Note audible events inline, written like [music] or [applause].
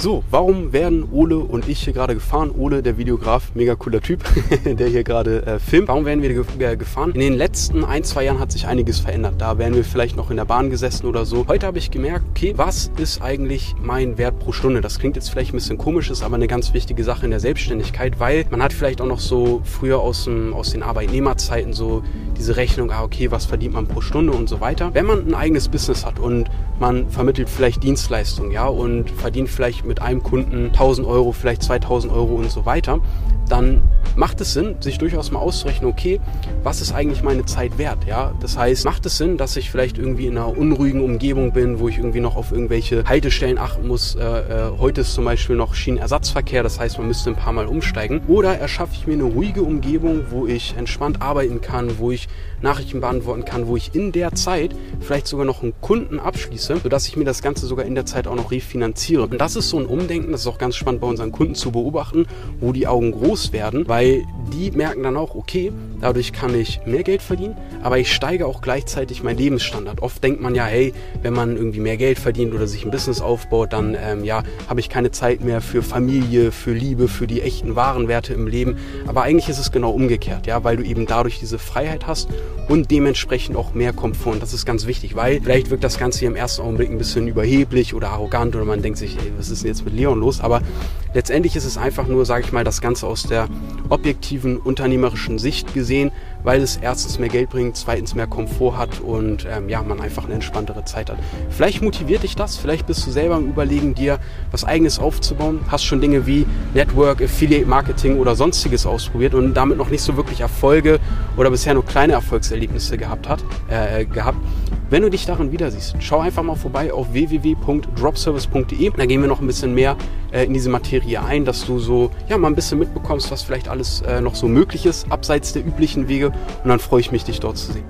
So, warum werden Ole und ich hier gerade gefahren? Ole, der Videograf, mega cooler Typ, [laughs] der hier gerade äh, filmt. Warum werden wir ge gefahren? In den letzten ein, zwei Jahren hat sich einiges verändert. Da wären wir vielleicht noch in der Bahn gesessen oder so. Heute habe ich gemerkt, okay, was ist eigentlich mein Wert pro Stunde? Das klingt jetzt vielleicht ein bisschen komisch, ist aber eine ganz wichtige Sache in der Selbstständigkeit, weil man hat vielleicht auch noch so früher aus, dem, aus den Arbeitnehmerzeiten so diese Rechnung, ah, okay, was verdient man pro Stunde und so weiter. Wenn man ein eigenes Business hat und man vermittelt vielleicht Dienstleistungen, ja, und verdient vielleicht mit einem Kunden 1000 Euro, vielleicht 2000 Euro und so weiter, dann macht es Sinn, sich durchaus mal auszurechnen, okay, was ist eigentlich meine Zeit wert? Ja, das heißt, macht es Sinn, dass ich vielleicht irgendwie in einer unruhigen Umgebung bin, wo ich irgendwie noch auf irgendwelche Haltestellen achten muss? Äh, äh, heute ist zum Beispiel noch Schienenersatzverkehr, das heißt, man müsste ein paar Mal umsteigen. Oder erschaffe ich mir eine ruhige Umgebung, wo ich entspannt arbeiten kann, wo ich Nachrichten beantworten kann, wo ich in der Zeit vielleicht sogar noch einen Kunden abschließe, sodass ich mir das Ganze sogar in der Zeit auch noch refinanziere. Und das ist so ein Umdenken, das ist auch ganz spannend bei unseren Kunden zu beobachten, wo die Augen groß werden, weil die merken dann auch, okay, dadurch kann ich mehr Geld verdienen, aber ich steige auch gleichzeitig meinen Lebensstandard. Oft denkt man ja, hey, wenn man irgendwie mehr Geld verdient oder sich ein Business aufbaut, dann ähm, ja, habe ich keine Zeit mehr für Familie, für Liebe, für die echten wahren Werte im Leben. Aber eigentlich ist es genau umgekehrt, ja, weil du eben dadurch diese Freiheit hast und dementsprechend auch mehr Komfort. Und das ist ganz wichtig, weil vielleicht wirkt das Ganze hier im ersten Augenblick ein bisschen überheblich oder arrogant oder man denkt sich, ey, was ist denn jetzt mit Leon los? Aber letztendlich ist es einfach nur, sage ich mal, das Ganze aus der objektiven unternehmerischen Sicht gesehen, weil es erstens mehr Geld bringt, zweitens mehr Komfort hat und ähm, ja, man einfach eine entspanntere Zeit hat. Vielleicht motiviert dich das, vielleicht bist du selber am Überlegen, dir was eigenes aufzubauen, hast schon Dinge wie Network, Affiliate Marketing oder sonstiges ausprobiert und damit noch nicht so wirklich Erfolge oder bisher nur kleine Erfolgserlebnisse gehabt hat, äh, gehabt. Wenn du dich darin wieder siehst, schau einfach mal vorbei auf www.dropservice.de. Da gehen wir noch ein bisschen mehr äh, in diese Materie ein, dass du so ja mal ein bisschen mitbekommst, was vielleicht alles äh, noch so möglich ist, abseits der üblichen Wege. Und dann freue ich mich, dich dort zu sehen.